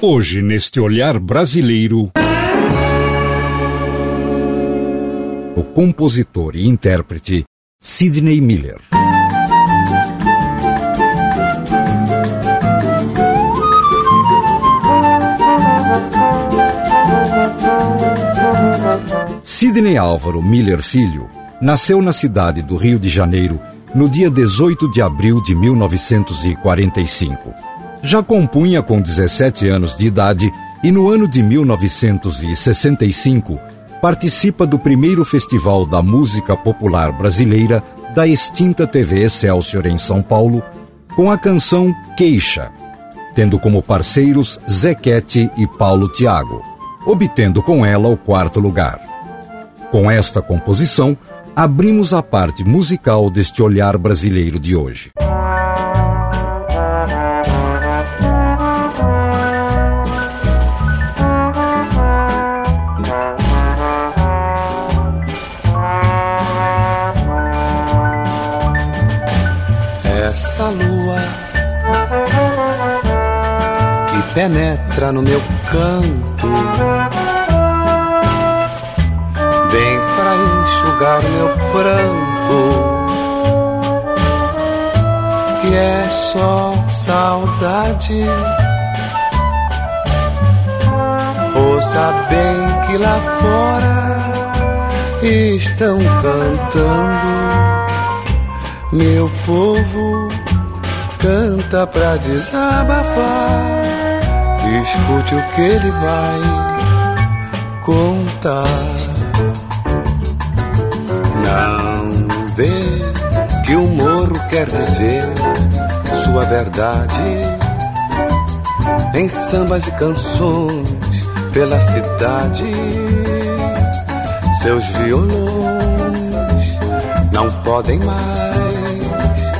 Hoje, neste olhar brasileiro. O compositor e intérprete Sidney Miller. Sidney Álvaro Miller Filho nasceu na cidade do Rio de Janeiro no dia 18 de abril de 1945. Já compunha com 17 anos de idade e no ano de 1965 participa do primeiro Festival da Música Popular Brasileira da extinta TV Excelsior em São Paulo com a canção Queixa, tendo como parceiros Zequete e Paulo Tiago, obtendo com ela o quarto lugar. Com esta composição, abrimos a parte musical deste olhar brasileiro de hoje. Penetra no meu canto vem para enxugar meu pranto, que é só saudade. Ouça bem que lá fora estão cantando. Meu povo canta pra desabafar. Escute o que ele vai contar. Não vê que o morro quer dizer sua verdade em sambas e canções pela cidade. Seus violões não podem mais,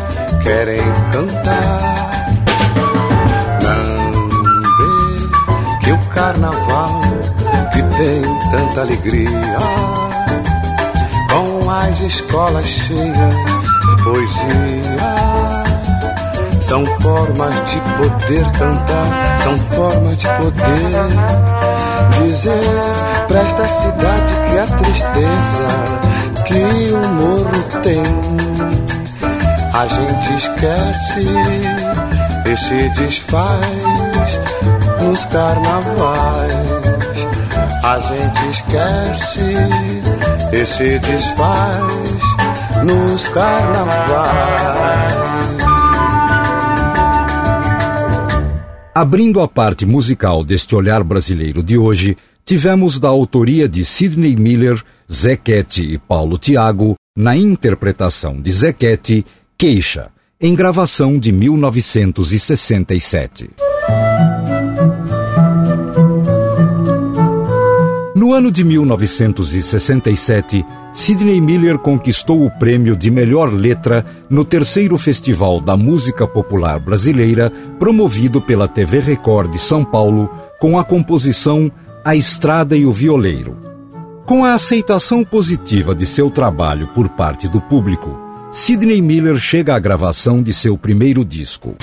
querem cantar. Carnaval que tem tanta alegria com as escolas cheias de poesia. São formas de poder cantar, são formas de poder dizer pra esta cidade que a tristeza que o morro tem. A gente esquece e se desfaz nos carnavais. A gente esquece e se desfaz nos carnavais. Abrindo a parte musical deste olhar brasileiro de hoje, tivemos da autoria de Sidney Miller, Zequete e Paulo Tiago, na interpretação de Zequete, Queixa, em gravação de 1967. No ano de 1967, Sidney Miller conquistou o prêmio de melhor letra no terceiro Festival da Música Popular Brasileira, promovido pela TV Record de São Paulo, com a composição A Estrada e o Violeiro. Com a aceitação positiva de seu trabalho por parte do público, Sidney Miller chega à gravação de seu primeiro disco.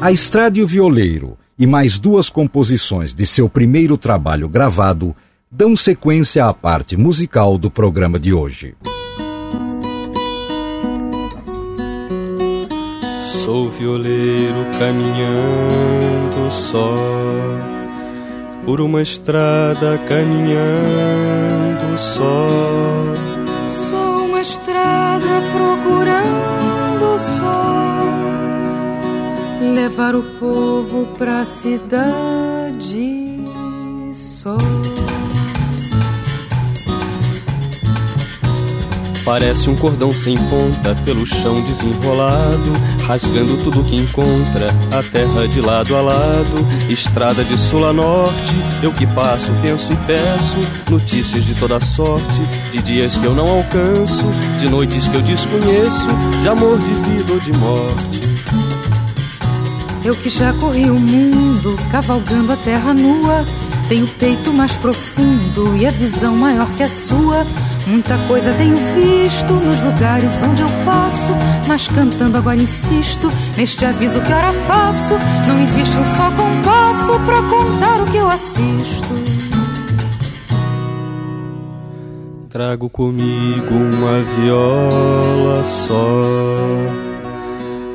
A Estrada e o Violeiro e mais duas composições de seu primeiro trabalho gravado dão sequência à parte musical do programa de hoje. Sou violeiro caminhando só por uma estrada caminhando só. Levar o povo pra cidade só. Parece um cordão sem ponta pelo chão desenrolado, rasgando tudo que encontra, a terra de lado a lado, estrada de sul a norte. Eu que passo, penso e peço notícias de toda sorte, de dias que eu não alcanço, de noites que eu desconheço, de amor, de vida ou de morte. Eu que já corri o mundo, cavalgando a terra nua, tenho peito mais profundo e a visão maior que a sua. Muita coisa tenho visto nos lugares onde eu passo, mas cantando agora insisto neste aviso que ora faço. Não existe um só compasso pra contar o que eu assisto. Trago comigo uma viola só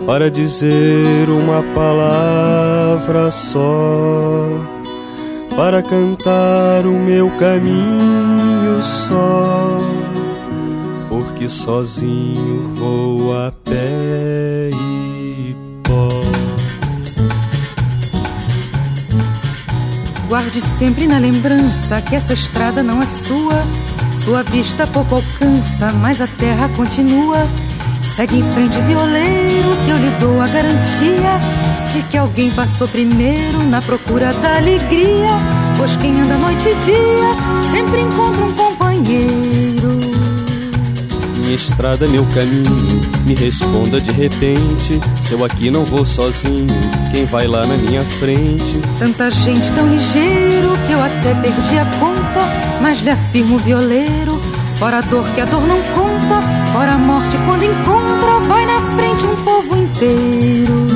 para dizer uma palavra só, para cantar o meu caminho só, porque sozinho vou a pé e pó. Guarde sempre na lembrança que essa estrada não é sua. Sua vista pouco alcança, mas a terra continua Segue em frente, violeiro, que eu lhe dou a garantia de que alguém passou primeiro na procura da alegria. Pois quem anda noite e dia sempre encontra um companheiro. Minha estrada, meu caminho, me responda de repente. Se eu aqui não vou sozinho, quem vai lá na minha frente? Tanta gente tão ligeiro que eu até perdi a conta, mas lhe afirmo, violeiro Fora a dor que a dor não conta, fora a morte quando encontra, vai na frente um povo inteiro.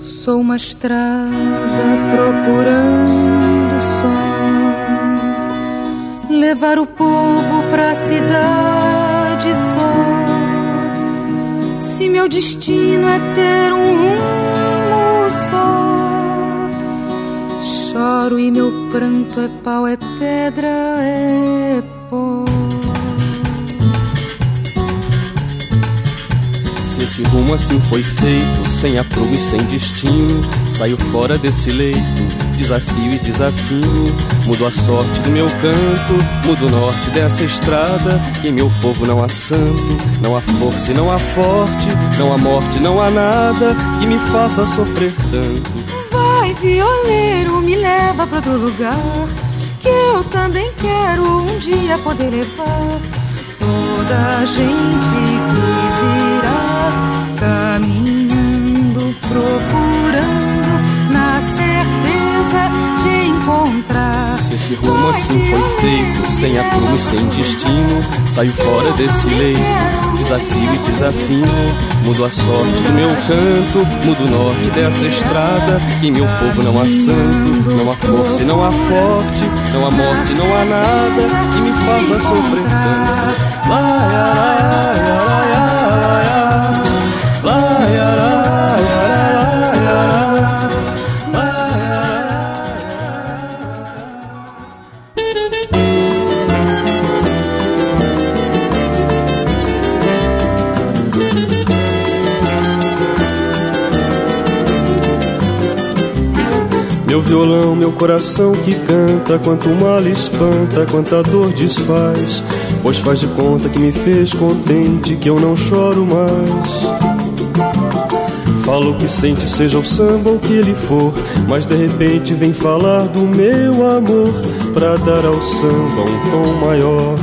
Sou uma estrada procurando só levar o povo pra cidade só. Se meu destino é ter um rumo só choro e meu pranto é pau, é pedra, é pó. Esse rumo assim foi feito, sem aprumo e sem destino, saio fora desse leito, desafio e desafio. Mudo a sorte do meu canto, mudo o norte dessa estrada. Que em meu povo não há santo, não há força e não há forte, não há morte, não há nada que me faça sofrer tanto violeiro, me leva pra outro lugar. Que eu também quero um dia poder levar toda a gente que virá caminhando, procurando na certeza de encontrar. Se esse rumo assim foi feito, sem aprumo e sem destino, saio fora desse leito desafio e desafio. Mudo a sorte do meu canto, mudo o norte dessa estrada. Em meu povo não há santo, não há força e não há forte, não há morte, não há nada que me faça sofrer tanto. Lai, lai, lai, lai, lai, lai, Meu violão, meu coração que canta, quanto mal espanta, quanta dor desfaz. Pois faz de conta que me fez contente, que eu não choro mais. Falo que sente, seja o samba ou que ele for, mas de repente vem falar do meu amor, pra dar ao samba um tom maior,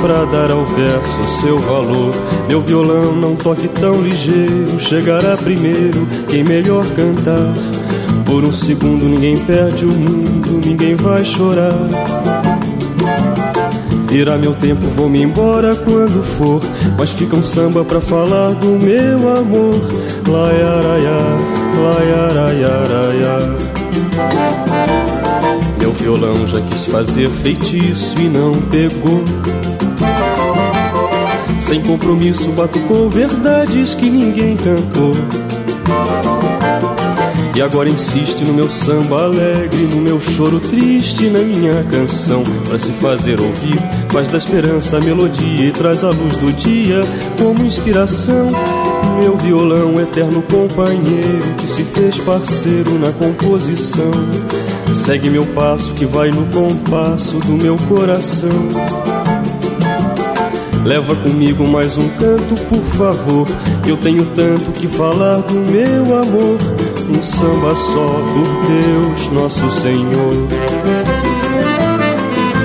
pra dar ao verso seu valor. Meu violão não toque tão ligeiro, chegará primeiro quem melhor cantar. Por um segundo ninguém perde o mundo, ninguém vai chorar. Virá meu tempo, vou me embora quando for. Mas fica um samba pra falar do meu amor. Meu violão já quis fazer feitiço e não pegou. Sem compromisso, batucou verdades que ninguém cantou. E agora insiste no meu samba alegre, no meu choro triste, na minha canção, para se fazer ouvir. Faz da esperança a melodia e traz a luz do dia como inspiração. Meu violão, eterno companheiro, que se fez parceiro na composição. Segue meu passo que vai no compasso do meu coração. Leva comigo mais um canto, por favor. Eu tenho tanto que falar do meu amor. Um samba só por Deus, nosso Senhor.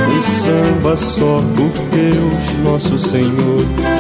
Um samba só por Deus, nosso Senhor.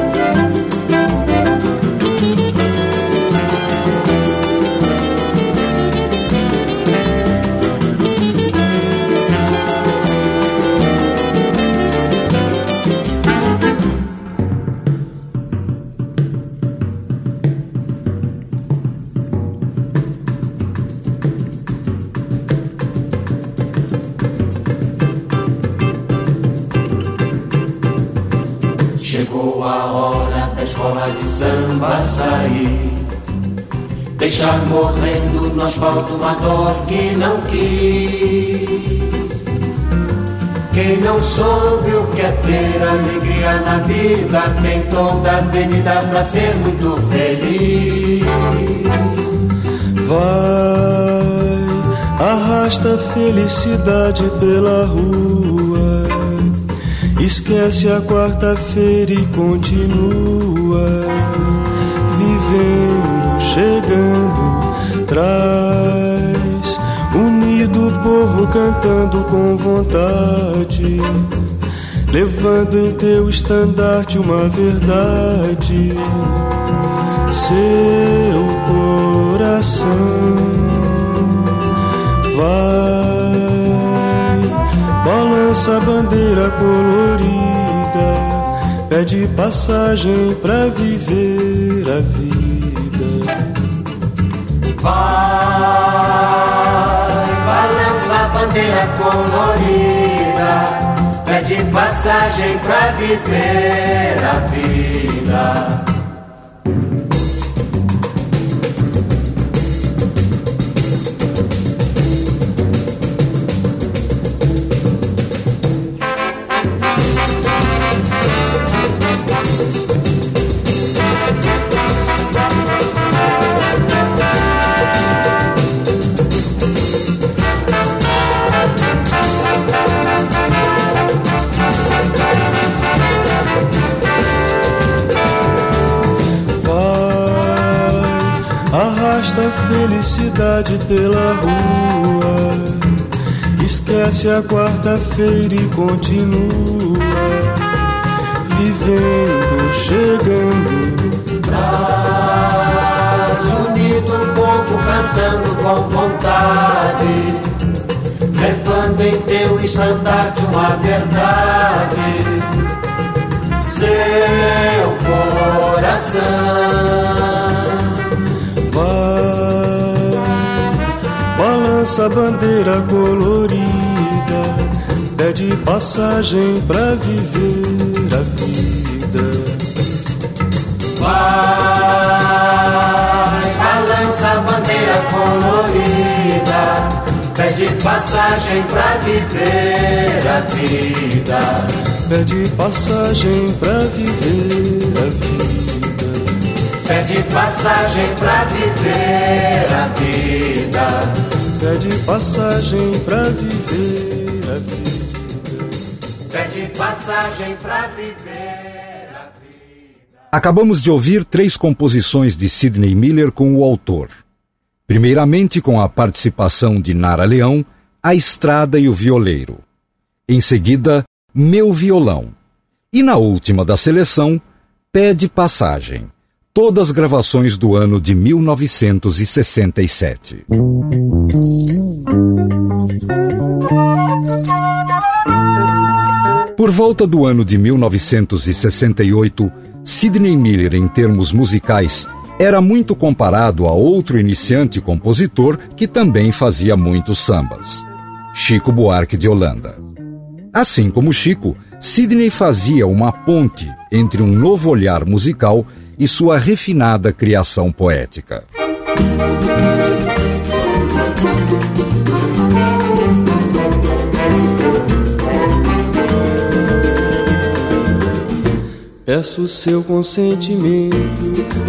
Deixar morrendo no asfalto uma dor que não quis. Quem não soube o que é ter alegria na vida tem toda a avenida pra ser muito feliz. Vai, arrasta a felicidade pela rua. Esquece a quarta-feira e continua vivendo chegando, traz unido o povo cantando com vontade, levando em teu estandarte uma verdade, seu coração vai, balança a bandeira colorida, pede passagem pra viver a vida. Vai, balança a bandeira colorida, pede passagem pra viver a vida. Felicidade pela rua. Esquece a quarta-feira e continua vivendo, chegando. Traz unido o povo cantando com vontade, levando em teu estandarte uma verdade. Seu coração nossa bandeira colorida pede passagem pra viver a vida. Vai, balança a bandeira colorida, pede passagem pra viver a vida. Pede passagem pra viver a vida. Pede passagem pra viver a vida pede passagem pra viver a vida. Pede passagem pra viver a vida. Acabamos de ouvir três composições de Sidney Miller com o autor. Primeiramente com a participação de Nara Leão, A Estrada e o Violeiro. Em seguida, Meu Violão. E na última da seleção, Pede Passagem todas gravações do ano de 1967. Por volta do ano de 1968, Sidney Miller, em termos musicais, era muito comparado a outro iniciante compositor que também fazia muitos sambas, Chico Buarque de Holanda. Assim como Chico, Sidney fazia uma ponte entre um novo olhar musical e sua refinada criação poética. Peço seu consentimento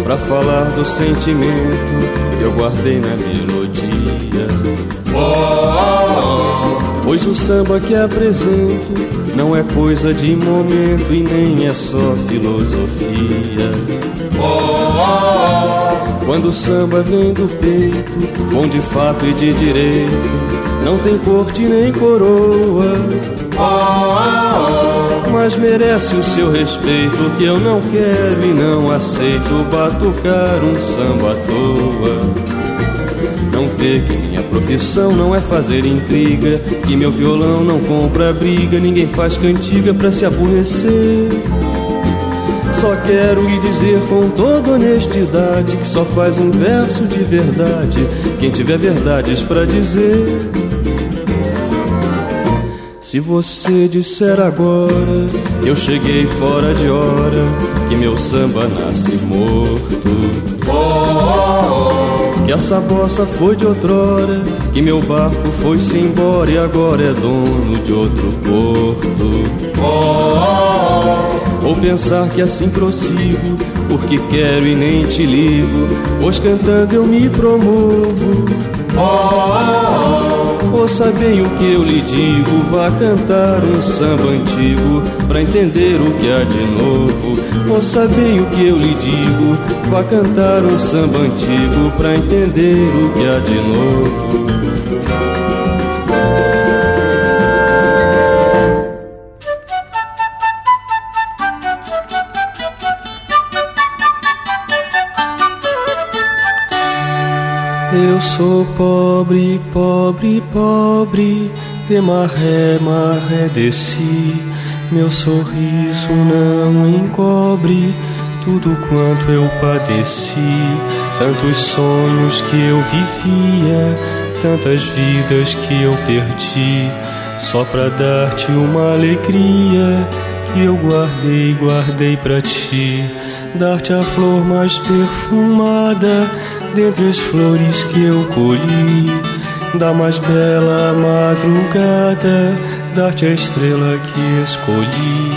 para falar do sentimento que eu guardei na melodia. Oh, oh, oh. Pois o samba que apresento não é coisa de momento e nem é só filosofia. Quando o samba vem do peito, bom de fato e de direito, não tem corte nem coroa. Mas merece o seu respeito que eu não quero e não aceito batucar um samba à toa. Não vê que minha profissão não é fazer intriga, que meu violão não compra briga, ninguém faz cantiga pra se aborrecer. Só quero lhe dizer com toda honestidade que só faz um verso de verdade quem tiver verdades para dizer. Se você disser agora que eu cheguei fora de hora, que meu samba nasce morto. Oh, oh, oh. Que essa bossa foi de outrora, que meu barco foi-se embora e agora é dono de outro porto. Ou pensar que assim prossigo, porque quero e nem te ligo, pois cantando eu me promovo. Ouça bem o que eu lhe digo, vá cantar um samba antigo pra entender o que há de novo. Ouça bem o que eu lhe digo, vá cantar um samba antigo pra entender o que há de novo. Sou pobre, pobre, pobre, de maré, maré desci. Meu sorriso não encobre tudo quanto eu padeci. Tantos sonhos que eu vivia, tantas vidas que eu perdi. Só pra dar-te uma alegria que eu guardei, guardei pra ti. Dar-te a flor mais perfumada dentre as flores que eu colhi, da mais bela madrugada, dar-te a estrela que escolhi,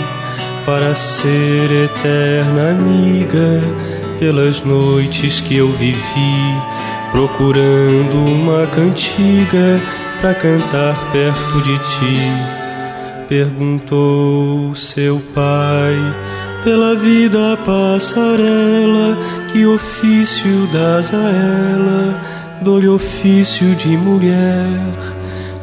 para ser eterna amiga, pelas noites que eu vivi, procurando uma cantiga para cantar perto de ti. Perguntou seu pai pela vida passarela, que ofício das a ela? Dou-lhe ofício de mulher.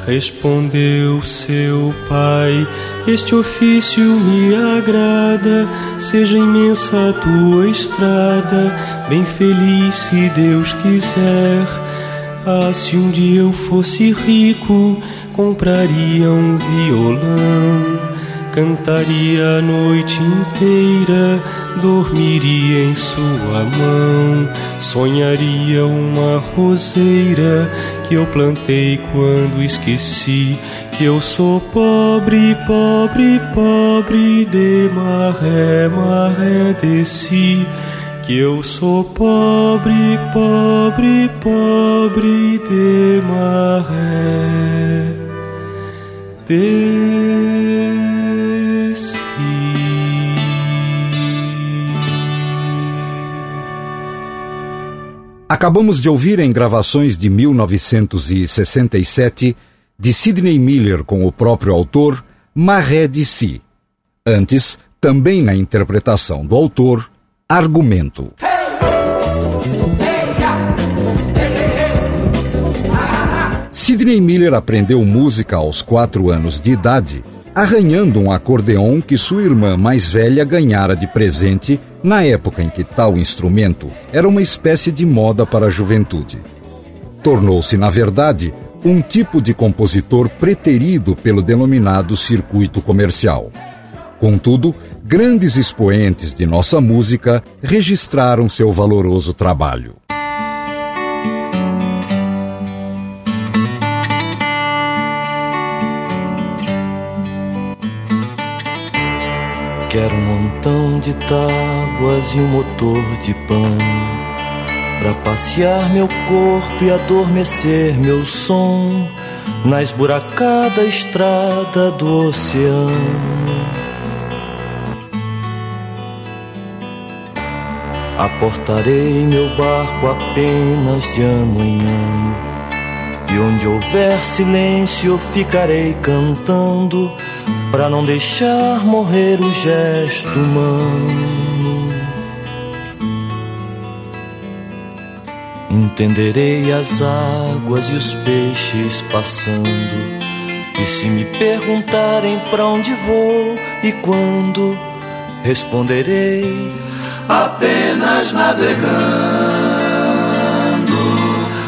Respondeu seu pai: Este ofício me agrada, seja imensa a tua estrada, bem feliz se Deus quiser. Ah, se um dia eu fosse rico, compraria um violão Cantaria a noite inteira, dormiria em sua mão, sonharia uma roseira que eu plantei quando esqueci que eu sou pobre, pobre, pobre, de maré, maré desci. Que eu sou pobre, pobre, pobre, de maré. De Acabamos de ouvir em gravações de 1967 de Sidney Miller com o próprio autor Maré de Si. Antes, também na interpretação do autor, Argumento. Sidney Miller aprendeu música aos quatro anos de idade arranhando um acordeão que sua irmã mais velha ganhara de presente na época em que tal instrumento era uma espécie de moda para a juventude. Tornou-se, na verdade, um tipo de compositor preterido pelo denominado circuito comercial. Contudo, grandes expoentes de nossa música registraram seu valoroso trabalho. Quero um montão de tábuas e um motor de pano. Pra passear meu corpo e adormecer meu som Na esburacada estrada do oceano. Aportarei meu barco apenas de em ano E onde houver silêncio, ficarei cantando para não deixar morrer o gesto humano. Entenderei as águas e os peixes passando. E se me perguntarem para onde vou e quando, responderei apenas navegando,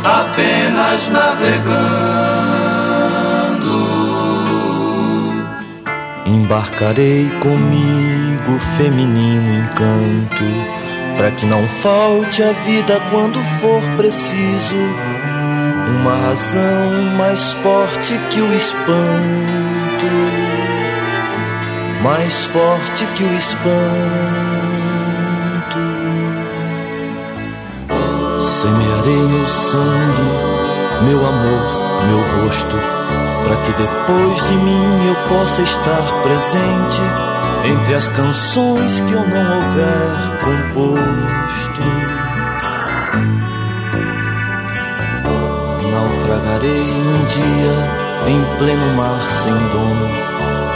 apenas navegando. Embarcarei comigo feminino encanto, para que não falte a vida quando for preciso. Uma razão mais forte que o espanto, mais forte que o espanto. Semearei meu sangue, meu amor, meu rosto para que depois de mim eu possa estar presente entre as canções que eu não houver composto. Naufragarei um dia em pleno mar sem dono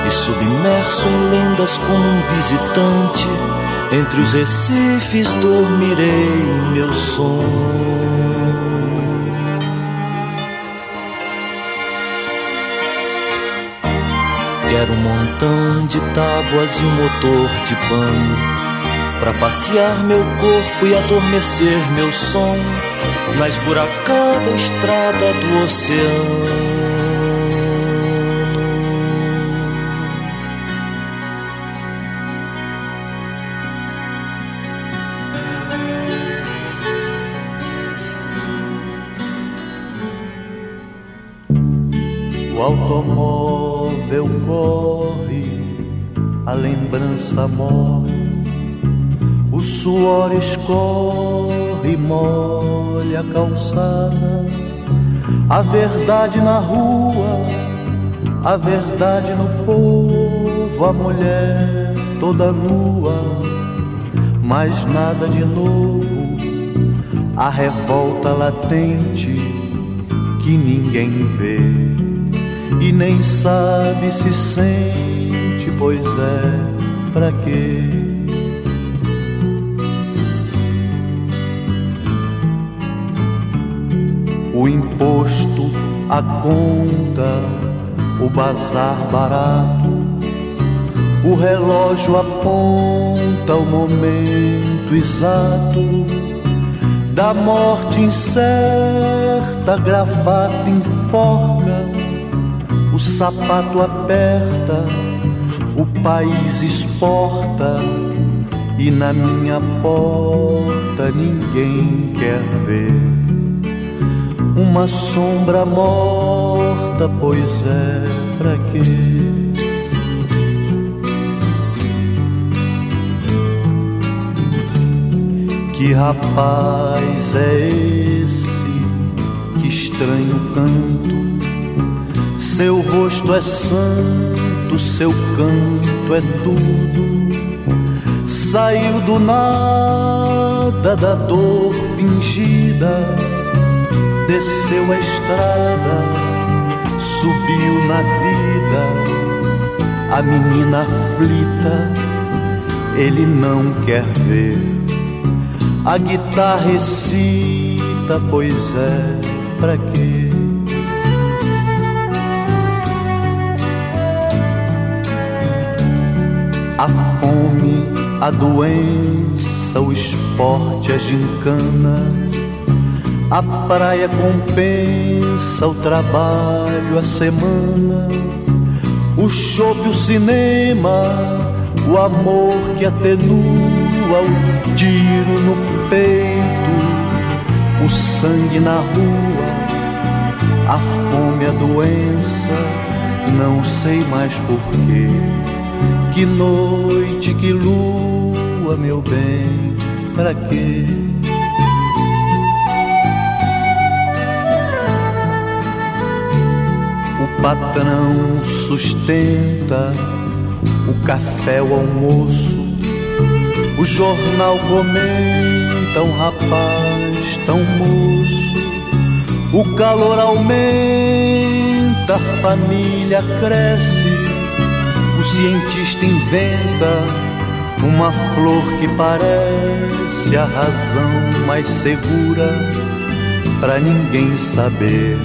e submerso em lendas como um visitante. Entre os recifes dormirei meu sono. Quero um montão de tábuas e um motor de pano Pra passear meu corpo e adormecer meu som Na esburacada estrada do oceano O automóvel móvel corre, a lembrança morre, o suor escorre, molha a calçada, a verdade na rua, a verdade no povo, a mulher toda nua, mas nada de novo, a revolta latente que ninguém vê e nem sabe se sente, pois é, pra quê? O imposto, a conta, o bazar barato, o relógio aponta o momento exato da morte incerta, gravata enforca sapato aperta, o país exporta e na minha porta ninguém quer ver uma sombra morta, pois é pra quê? Que rapaz é esse? Que estranho canto seu rosto é santo, seu canto é tudo. Saiu do nada da dor fingida, desceu a estrada, subiu na vida. A menina aflita, ele não quer ver. A guitarra recita, pois é, pra quê? A fome, a doença, o esporte, a gincana. A praia compensa o trabalho, a semana. O chope, o cinema, o amor que atenua o tiro no peito, o sangue na rua, a fome, a doença, não sei mais porquê que noite, que lua, meu bem, para quê? O patrão sustenta o café, o almoço, o jornal comenta um rapaz tão moço, o calor aumenta, a família cresce, cientista inventa uma flor que parece a razão mais segura para ninguém saber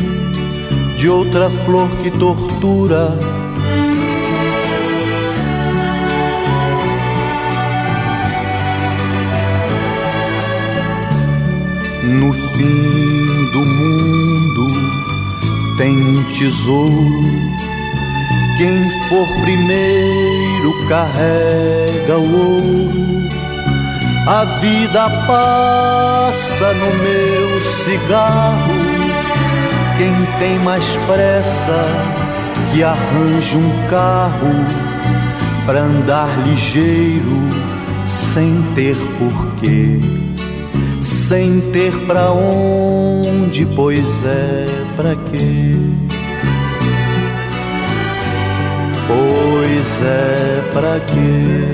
de outra flor que tortura. No fim do mundo tem um tesouro. Quem for primeiro carrega o ouro. A vida passa no meu cigarro quem tem mais pressa que arranje um carro para andar ligeiro sem ter porquê, sem ter pra onde, pois é pra quê? Pois é pra quê?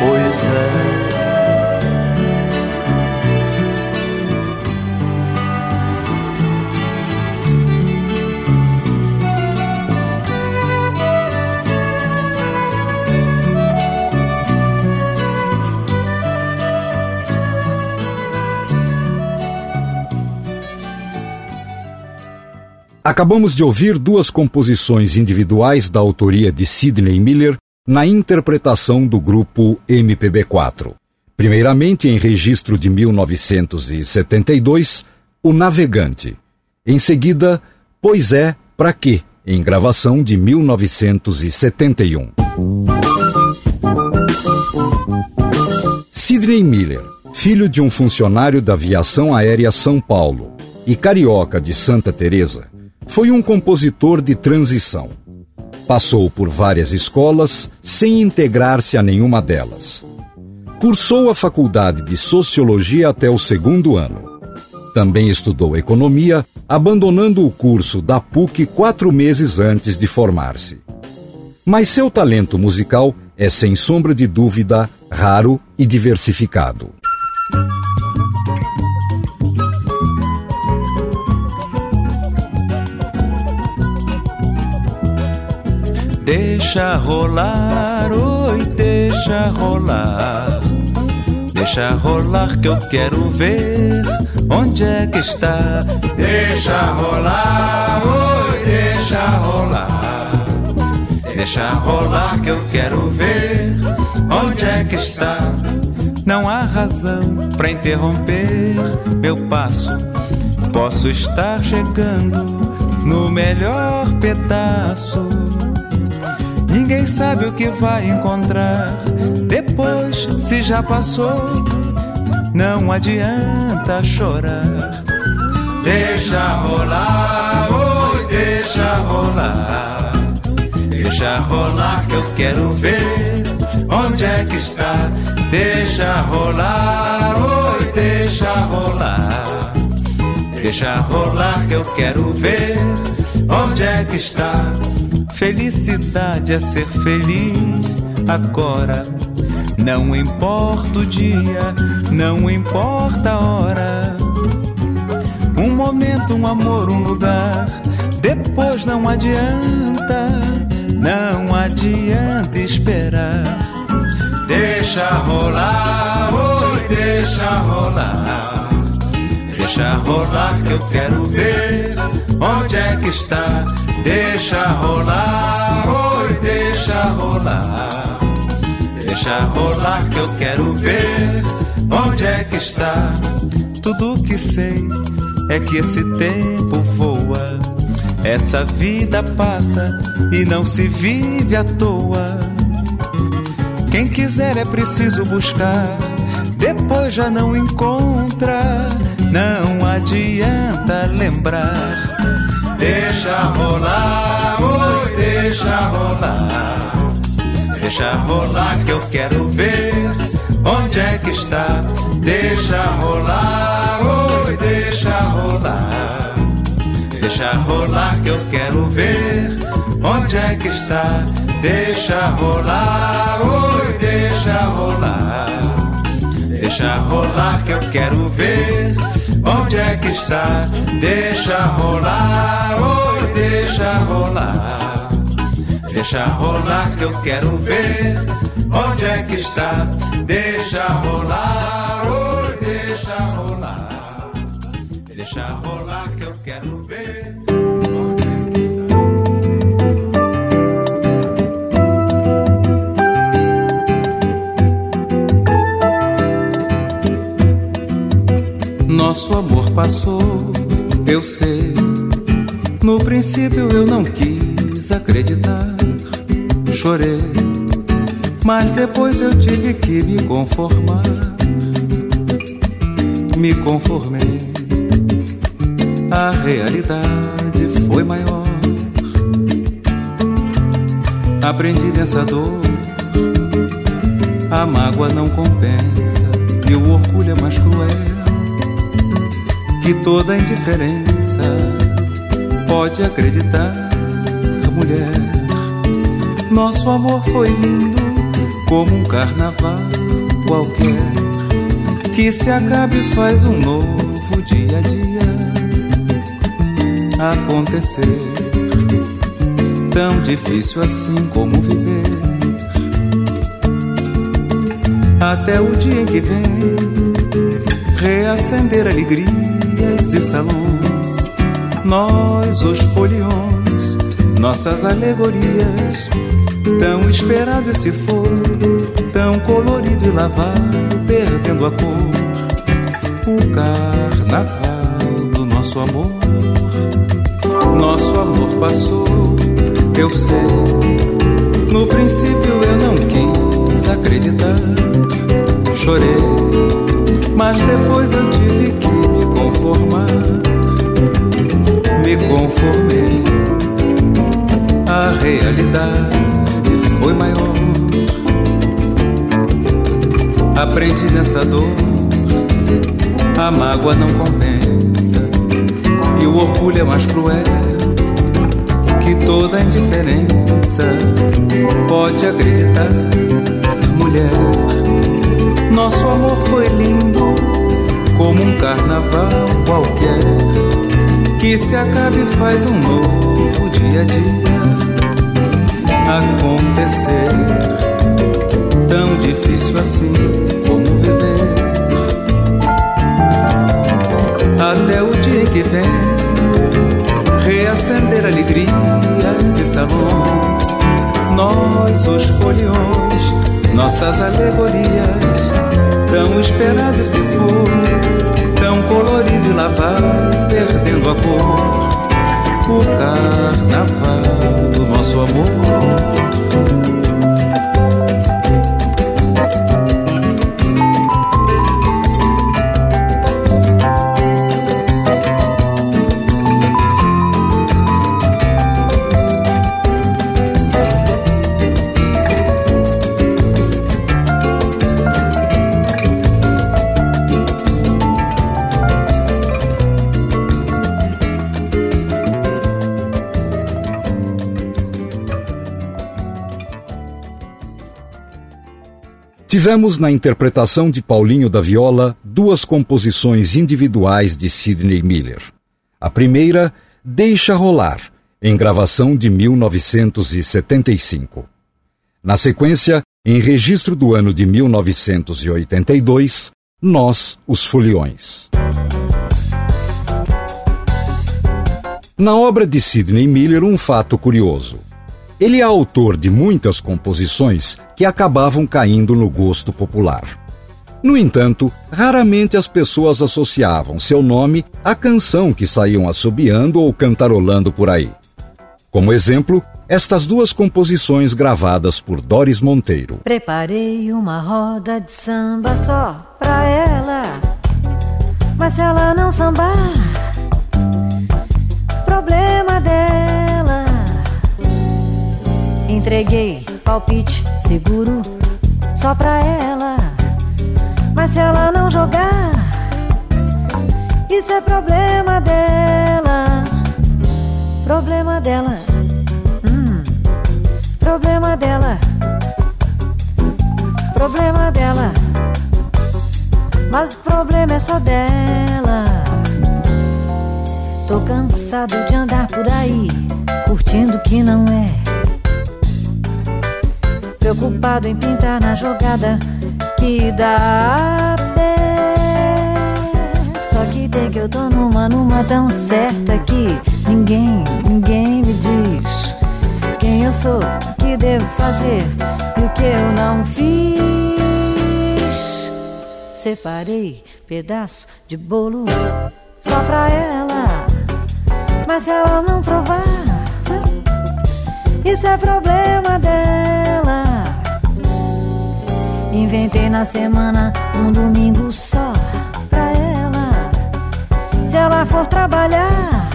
Pois é Acabamos de ouvir duas composições individuais da autoria de Sidney Miller na interpretação do grupo MPB4. Primeiramente, em registro de 1972, O Navegante. Em seguida, Pois é, pra quê? Em gravação de 1971. Sidney Miller, filho de um funcionário da Aviação Aérea São Paulo e carioca de Santa Teresa, foi um compositor de transição. Passou por várias escolas sem integrar-se a nenhuma delas. Cursou a faculdade de Sociologia até o segundo ano. Também estudou economia, abandonando o curso da PUC quatro meses antes de formar-se. Mas seu talento musical é, sem sombra de dúvida, raro e diversificado. Deixa rolar, oi, deixa rolar. Deixa rolar que eu quero ver onde é que está. Deixa rolar, oi, deixa rolar. Deixa rolar que eu quero ver onde é que está. Não há razão para interromper meu passo. Posso estar chegando no melhor pedaço Ninguém sabe o que vai encontrar depois, se já passou. Não adianta chorar. Deixa rolar, oi, deixa rolar. Deixa rolar que eu quero ver onde é que está. Deixa rolar, oi, deixa rolar. Deixa rolar que eu quero ver onde é que está. Felicidade é ser feliz agora. Não importa o dia, não importa a hora. Um momento, um amor, um lugar. Depois não adianta, não adianta esperar. Deixa rolar, oi, deixa rolar. Deixa rolar que eu quero ver onde é que está Deixa rolar, oi, deixa rolar. Deixa rolar que eu quero ver onde é que está. Tudo que sei é que esse tempo voa. Essa vida passa e não se vive à toa. Quem quiser é preciso buscar, depois já não encontra. Não adianta lembrar Deixa rolar, oi, deixa rolar. Deixa rolar que eu quero ver onde é que está. Deixa rolar, oi, deixa rolar. Deixa rolar que eu quero ver onde é que está. Deixa rolar, oi, deixa rolar. Deixa rolar que eu quero ver onde é que está. Deixa rolar, oi, deixa rolar. Deixa rolar que eu quero ver onde é que está. Deixa rolar, oi, deixa rolar. Deixa rolar Nosso amor passou, eu sei. No princípio eu não quis acreditar, chorei. Mas depois eu tive que me conformar. Me conformei. A realidade foi maior. Aprendi nessa dor. A mágoa não compensa e o orgulho é mais cruel que toda indiferença pode acreditar, mulher. Nosso amor foi lindo como um carnaval qualquer que se acabe e faz um novo dia a dia acontecer. Tão difícil assim como viver. Até o dia em que vem reacender a alegria galeries e salões, nós os foliões, nossas alegorias, tão esperado esse fogo, tão colorido e lavado, perdendo a cor, o carnaval do nosso amor. Nosso amor passou, eu sei. No princípio eu não quis acreditar, chorei, mas depois eu tive que conformar. Me conformei. A realidade foi maior. Aprendi nessa dor. A mágoa não compensa. E o orgulho é mais cruel que toda indiferença. Pode acreditar, mulher. Nosso amor foi lindo como um carnaval qualquer que se acabe e faz um novo dia a dia acontecer. Tão difícil assim como viver. Até o dia que vem reacender alegrias e salões, nós os foliões, nossas alegorias Tão esperado se for, tão colorido e lavado, perdendo a cor. O carnaval do nosso amor. Tivemos na interpretação de Paulinho da Viola duas composições individuais de Sidney Miller. A primeira, Deixa Rolar, em gravação de 1975. Na sequência, em registro do ano de 1982, Nós, os Foliões. Na obra de Sidney Miller, um fato curioso. Ele é autor de muitas composições que acabavam caindo no gosto popular. No entanto, raramente as pessoas associavam seu nome à canção que saíam assobiando ou cantarolando por aí. Como exemplo, estas duas composições gravadas por Doris Monteiro. Preparei uma roda de samba só pra ela, mas se ela não sambar, problema dela. Entreguei palpite seguro só pra ela. Mas se ela não jogar, isso é problema dela. Problema dela. Hum, problema dela. Problema dela. Mas o problema é só dela. Tô cansado de andar por aí, curtindo o que não é. Preocupado em pintar na jogada que dá pé. Só que tem que eu tô numa, numa tão certa que ninguém, ninguém me diz quem eu sou, o que devo fazer e o que eu não fiz. Separei pedaço de bolo só pra ela, mas se ela não provar, isso é problema Inventei na semana um domingo só pra ela. Se ela for trabalhar,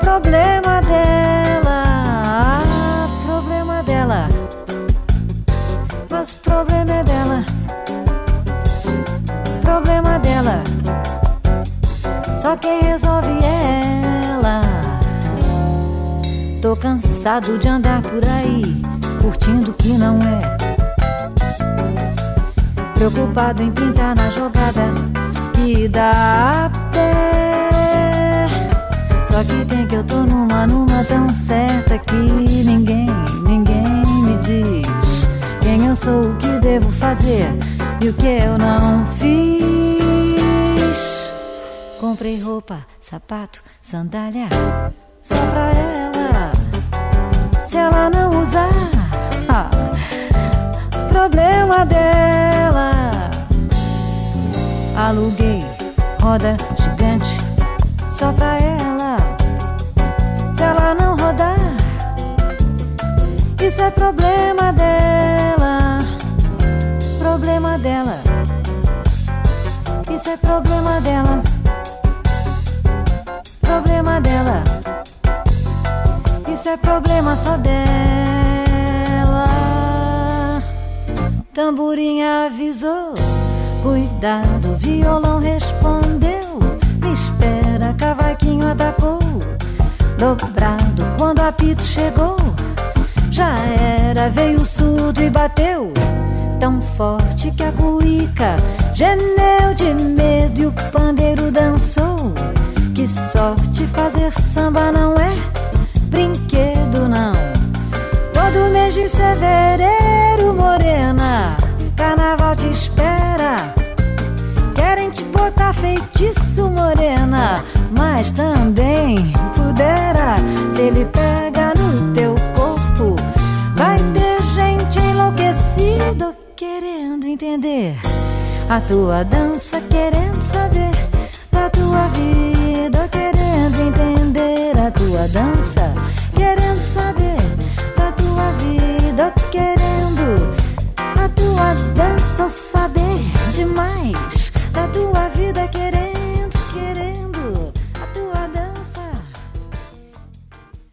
problema dela, problema dela. Mas problema é dela, problema dela. Só quem resolve é ela. Tô cansado de andar por aí, curtindo o que não é. Preocupado em pintar na jogada que dá pé. Só que tem que eu tô numa, numa tão certa que ninguém, ninguém me diz quem eu sou, o que devo fazer e o que eu não fiz. Comprei roupa, sapato, sandália só pra ela. Se ela não usar, ah, problema dela. Aluguei roda gigante só pra ela. Se ela não rodar, isso é problema dela. Problema dela. Isso é problema dela. Problema dela. Isso é problema só dela. Tamborinha avisou. Cuidado, violão respondeu. Me espera, cavaquinho atacou. Dobrado quando o apito chegou. Já era, veio surdo e bateu. Tão forte que a cuíca gemeu de medo e o pandeiro dançou. Que sorte fazer samba não é brinquedo, não. Todo mês de fevereiro, morena, a tua dança, querendo saber da tua vida, querendo entender a tua dança, querendo saber da tua vida, querendo a tua dança, saber demais da tua vida, querendo, querendo a tua dança.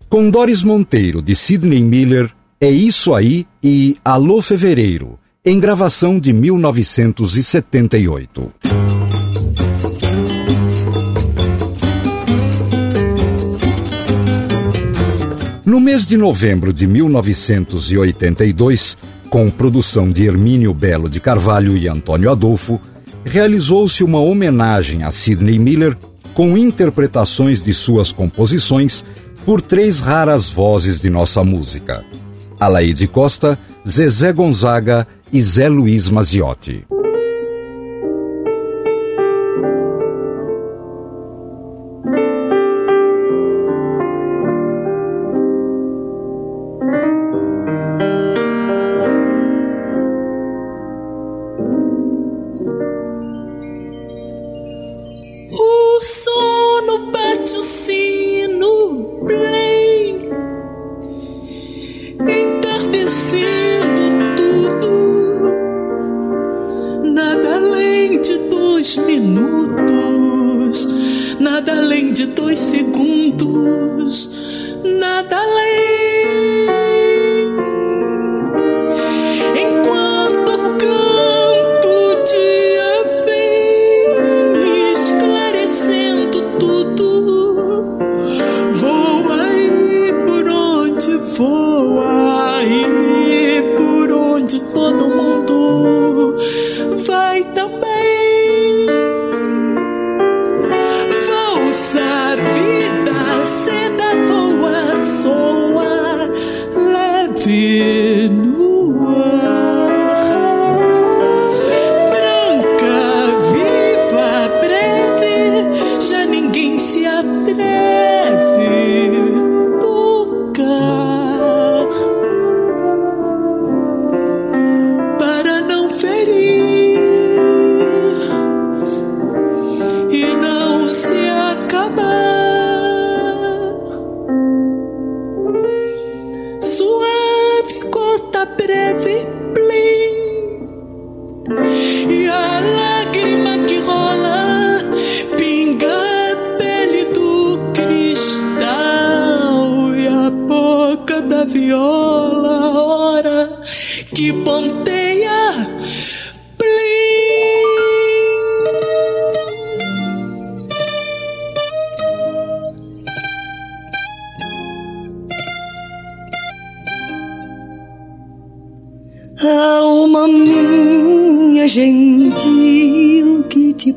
Com Doris Monteiro, de Sidney Miller, É Isso Aí e Alô Fevereiro, em gravação de 1978. No mês de novembro de 1982, com produção de Hermínio Belo de Carvalho e Antônio Adolfo, realizou-se uma homenagem a Sidney Miller com interpretações de suas composições por três raras vozes de nossa música: Alaide Costa, Zezé Gonzaga e Zé Luiz Maziotti. Nada além de dois minutos, nada além de dois segundos, nada além.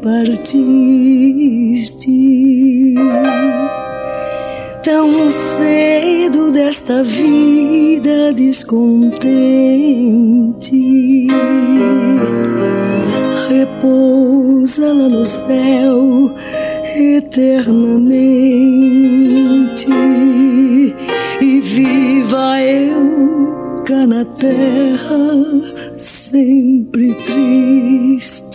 partiste tão cedo desta vida descontente. Repousa lá no céu eternamente e viva eu cá na terra sempre triste.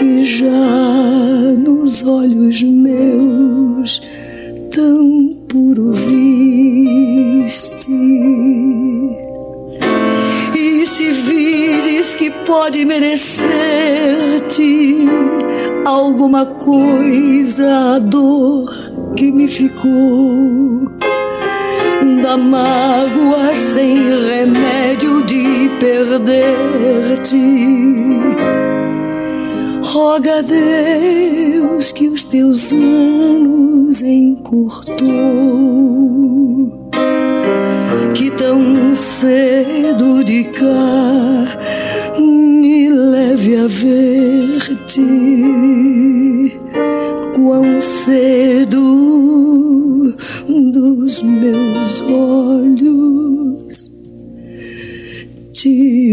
que já nos olhos meus tão puro viste. E se vires que pode merecer-te alguma coisa a dor que me ficou da mágoa sem remédio de perder-te. Roga a Deus que os teus anos encurtou, que tão cedo de cá me leve a ver-te. Quão cedo dos meus olhos te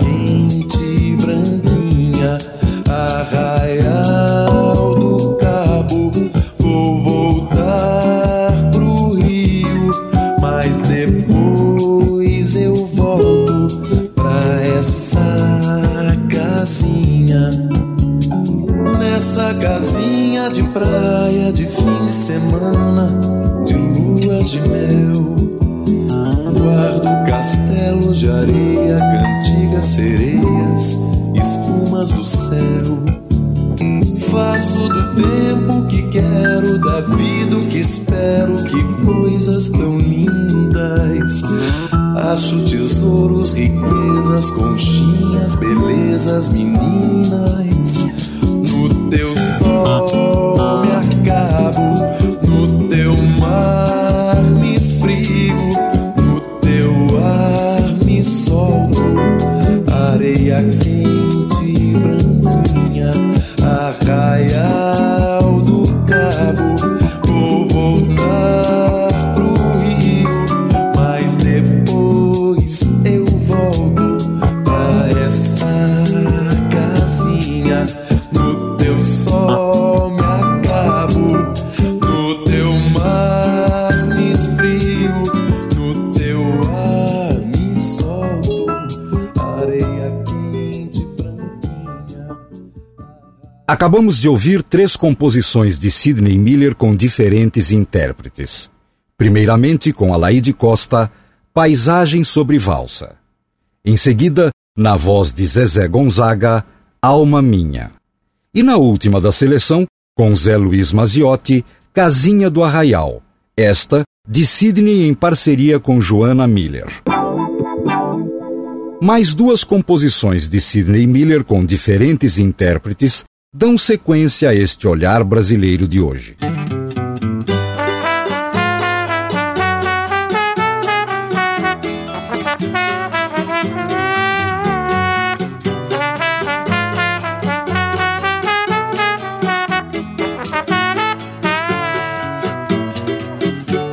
Arraial do céu. Faço do tempo que quero, da vida o que espero, que coisas tão lindas. Acho tesouros, riquezas, conchinhas, belezas, meninas. Acabamos de ouvir três composições de Sidney Miller com diferentes intérpretes. Primeiramente, com Alaide Costa, Paisagem sobre Valsa. Em seguida, na voz de Zezé Gonzaga, Alma Minha. E na última da seleção, com Zé Luiz Maziotti, Casinha do Arraial. Esta, de Sidney em parceria com Joana Miller. Mais duas composições de Sidney Miller com diferentes intérpretes dão sequência a este olhar brasileiro de hoje.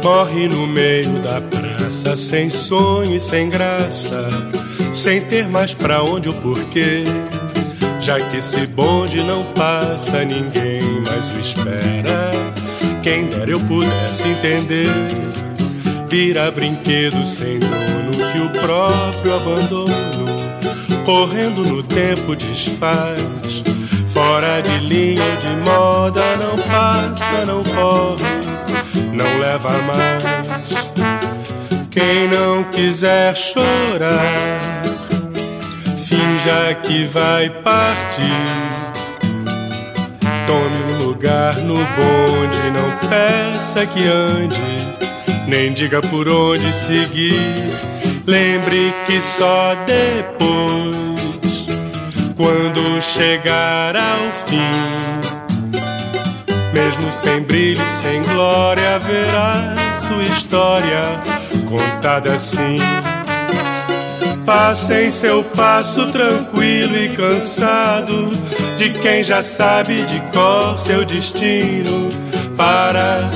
Morre no meio da praça, sem sonho e sem graça, sem ter mais pra onde ou porquê. Já que esse bonde não passa, ninguém mais o espera. Quem dera eu pudesse entender. Vira brinquedo sem dono que o próprio abandono, correndo no tempo desfaz. Fora de linha de moda, não passa, não corre não leva mais. Quem não quiser chorar, finja que vai partir. Tome um lugar no bonde, não peça que ande, nem diga por onde seguir. Lembre que só depois, quando chegar ao fim mesmo sem brilho, sem glória, haverá sua história contada assim. Passe em seu passo tranquilo e cansado. De quem já sabe de cor seu destino. Para,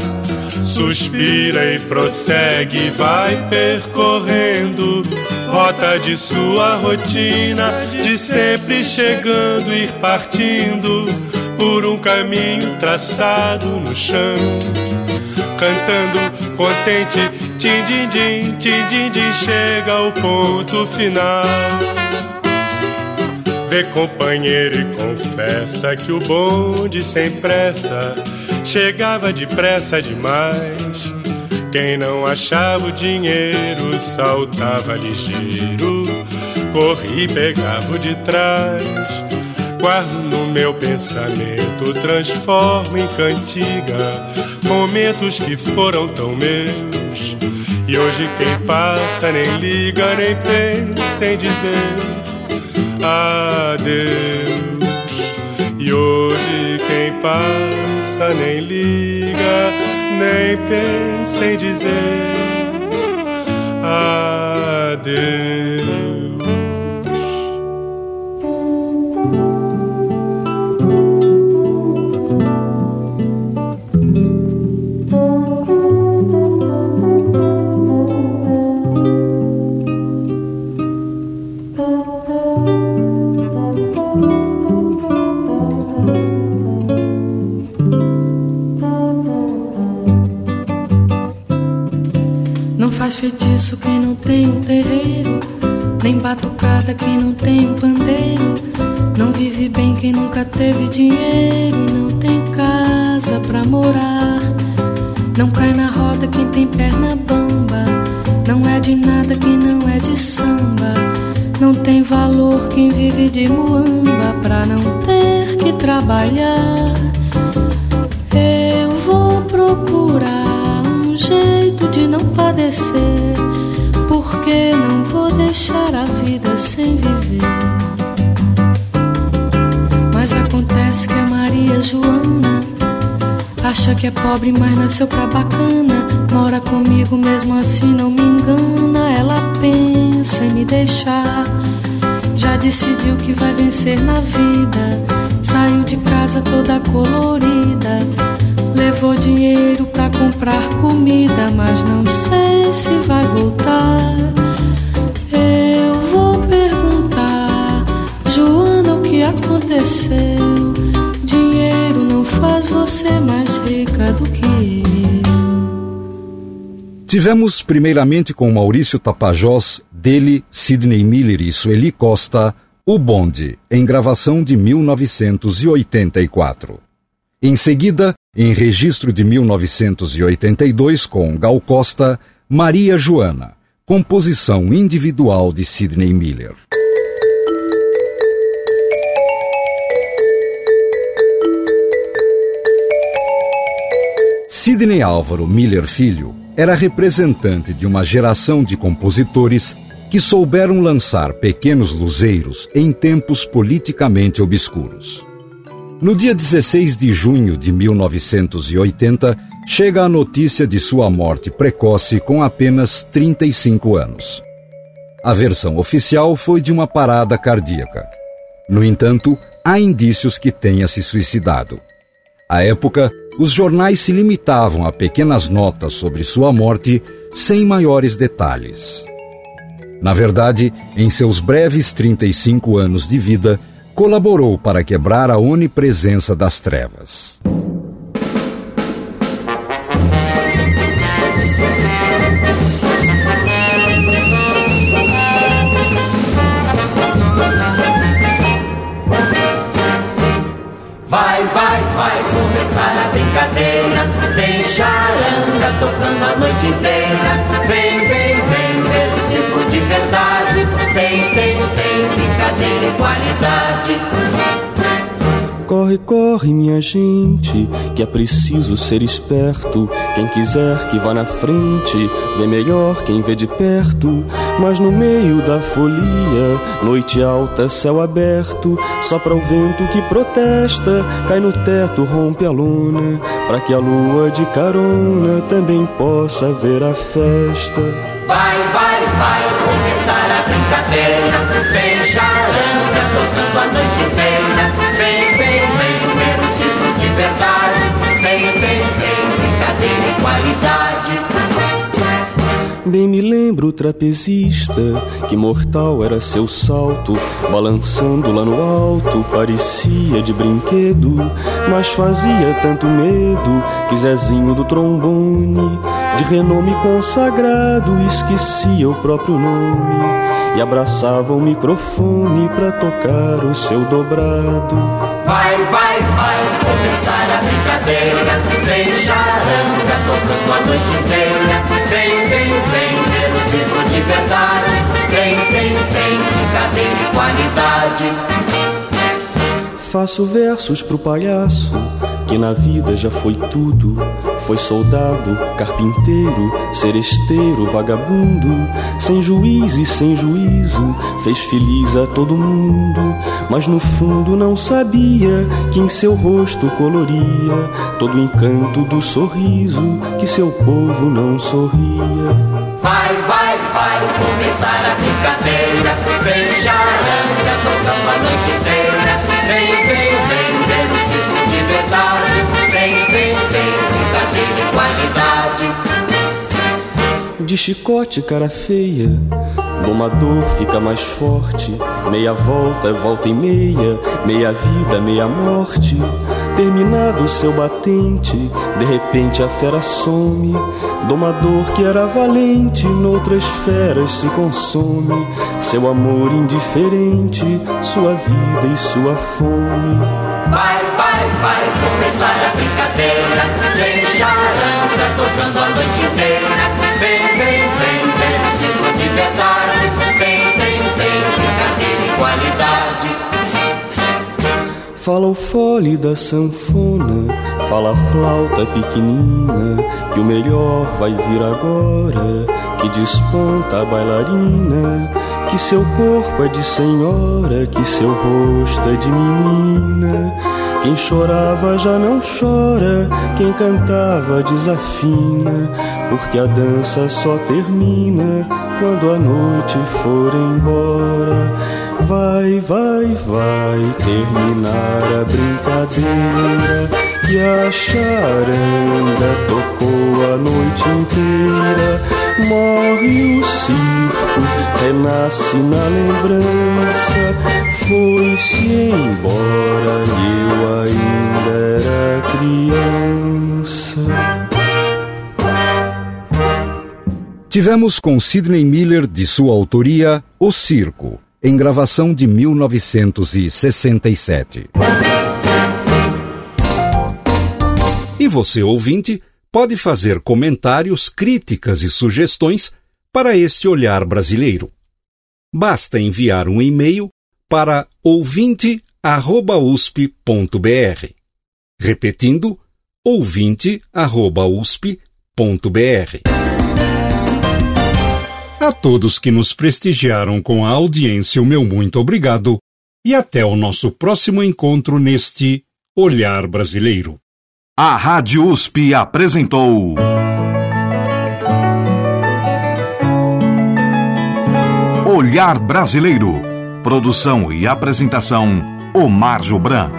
suspira e prossegue, vai percorrendo. Rota de sua rotina, de sempre chegando e partindo. Por um caminho traçado no chão, cantando contente, tim din din, tim din din, chega ao ponto final. Vê companheiro e confessa que o bonde sem pressa chegava depressa demais. Quem não achava o dinheiro saltava ligeiro, corria e pegava o de trás guardo no meu pensamento, transformo em cantiga momentos que foram tão meus. E hoje quem passa nem liga, nem pensa em dizer adeus. E hoje quem passa nem liga, nem pensa em dizer adeus. Faz feitiço quem não tem um terreiro, nem batucada quem não tem um pandeiro. Não vive bem quem nunca teve dinheiro, não tem casa pra morar. Não cai na roda quem tem perna bamba. Não é de nada quem não é de samba. Não tem valor quem vive de muamba pra não ter que trabalhar. Não padecer. Porque não vou deixar a vida sem viver. Mas acontece que a Maria Joana Acha que é pobre, mas nasceu pra bacana. Mora comigo, mesmo assim não me engana. Ela pensa em me deixar. Já decidiu que vai vencer na vida. Saiu de casa toda colorida. Levou dinheiro pra comprar comida, mas não sei se vai voltar. Eu vou perguntar, Joana, o que aconteceu? Dinheiro não faz você mais rica do que eu. Tivemos primeiramente com Maurício Tapajós, dele, Sidney Miller e Sueli Costa, O Bonde, em gravação de 1984. Em seguida, em registro de 1982 com Gal Costa, Maria Joana, composição individual de Sidney Miller. Sidney Álvaro Miller Filho era representante de uma geração de compositores que souberam lançar pequenos luzeiros em tempos politicamente obscuros. No dia 16 de junho de 1980, chega a notícia de sua morte precoce com apenas 35 anos. A versão oficial foi de uma parada cardíaca. No entanto, há indícios que tenha se suicidado. À época, os jornais se limitavam a pequenas notas sobre sua morte, sem maiores detalhes. Na verdade, em seus breves 35 anos de vida, colaborou para quebrar a onipresença das trevas. brincadeira. Tem charanga tocando a noite inteira. Vem, vem, vem ver o circo de verdade. Tem, tem, tem brincadeira e qualidade. Corre, corre, minha gente, que é preciso ser esperto. Quem quiser que vá na frente, vê melhor quem vê de perto. Mas no meio da folia, noite alta, céu aberto, só para o vento que protesta, cai no teto, rompe a luna, para que a lua de carona também possa ver a festa. Vai, vai, vai começar a brincadeira, tocando a noite inteira. qualidade. Bem me lembro o trapezista, que mortal era seu salto, balançando lá no alto, parecia de brinquedo, mas fazia tanto medo que Zezinho do trombone, de renome consagrado, esquecia o próprio nome e abraçava o microfone para tocar o seu dobrado. Vai, vai, vai começar a brincadeira. Vem charanga tocando a noite inteira. Vem, vem, vem ver o circo de verdade. Vem, vem, vem brincadeira e qualidade. Faço versos pro palhaço que na vida já foi tudo. Foi soldado, carpinteiro, seresteiro, vagabundo, sem juiz e sem juízo, fez feliz a todo mundo, mas no fundo não sabia que em seu rosto coloria todo o encanto do sorriso que seu povo não sorria. Vai, vai, vai começar a brincadeira, vem charanga tocando a noite inteira, De chicote, cara feia, domador fica mais forte. Meia volta, volta e meia, meia vida, meia morte. Terminado seu batente, de repente a fera some. Domador que era valente, noutras feras se consome. Seu amor indiferente, sua vida e sua fome. Vai, vai, vai começar a brincadeira. Vem charanga tocando a noite inteira. Vem, sirva de verdade. Vem, vem, vem, brincadeira e qualidade. Fala o fole da sanfona, fala a flauta pequenina, que o melhor vai vir agora, que desponta a bailarina, que seu corpo é de senhora, que seu rosto é de menina. Quem chorava já não chora, quem cantava desafina, porque a dança só termina quando a noite for embora. Vai, vai, vai terminar a brincadeira que a charanga tocou a noite inteira. Morre o circo, renasce na lembrança. Foi-se embora e eu ainda era criança. Tivemos com Sidney Miller, de sua autoria, O Circo em gravação de 1967. E você, ouvinte, pode fazer comentários, críticas e sugestões para este olhar brasileiro. Basta enviar um e-mail para ouvinte@usp.br. Repetindo, ouvinte@usp.br. A todos que nos prestigiaram com a audiência, o meu muito obrigado e até o nosso próximo encontro neste Olhar Brasileiro. A Rádio USP apresentou. Olhar Brasileiro. Produção e apresentação: Omar Jobran.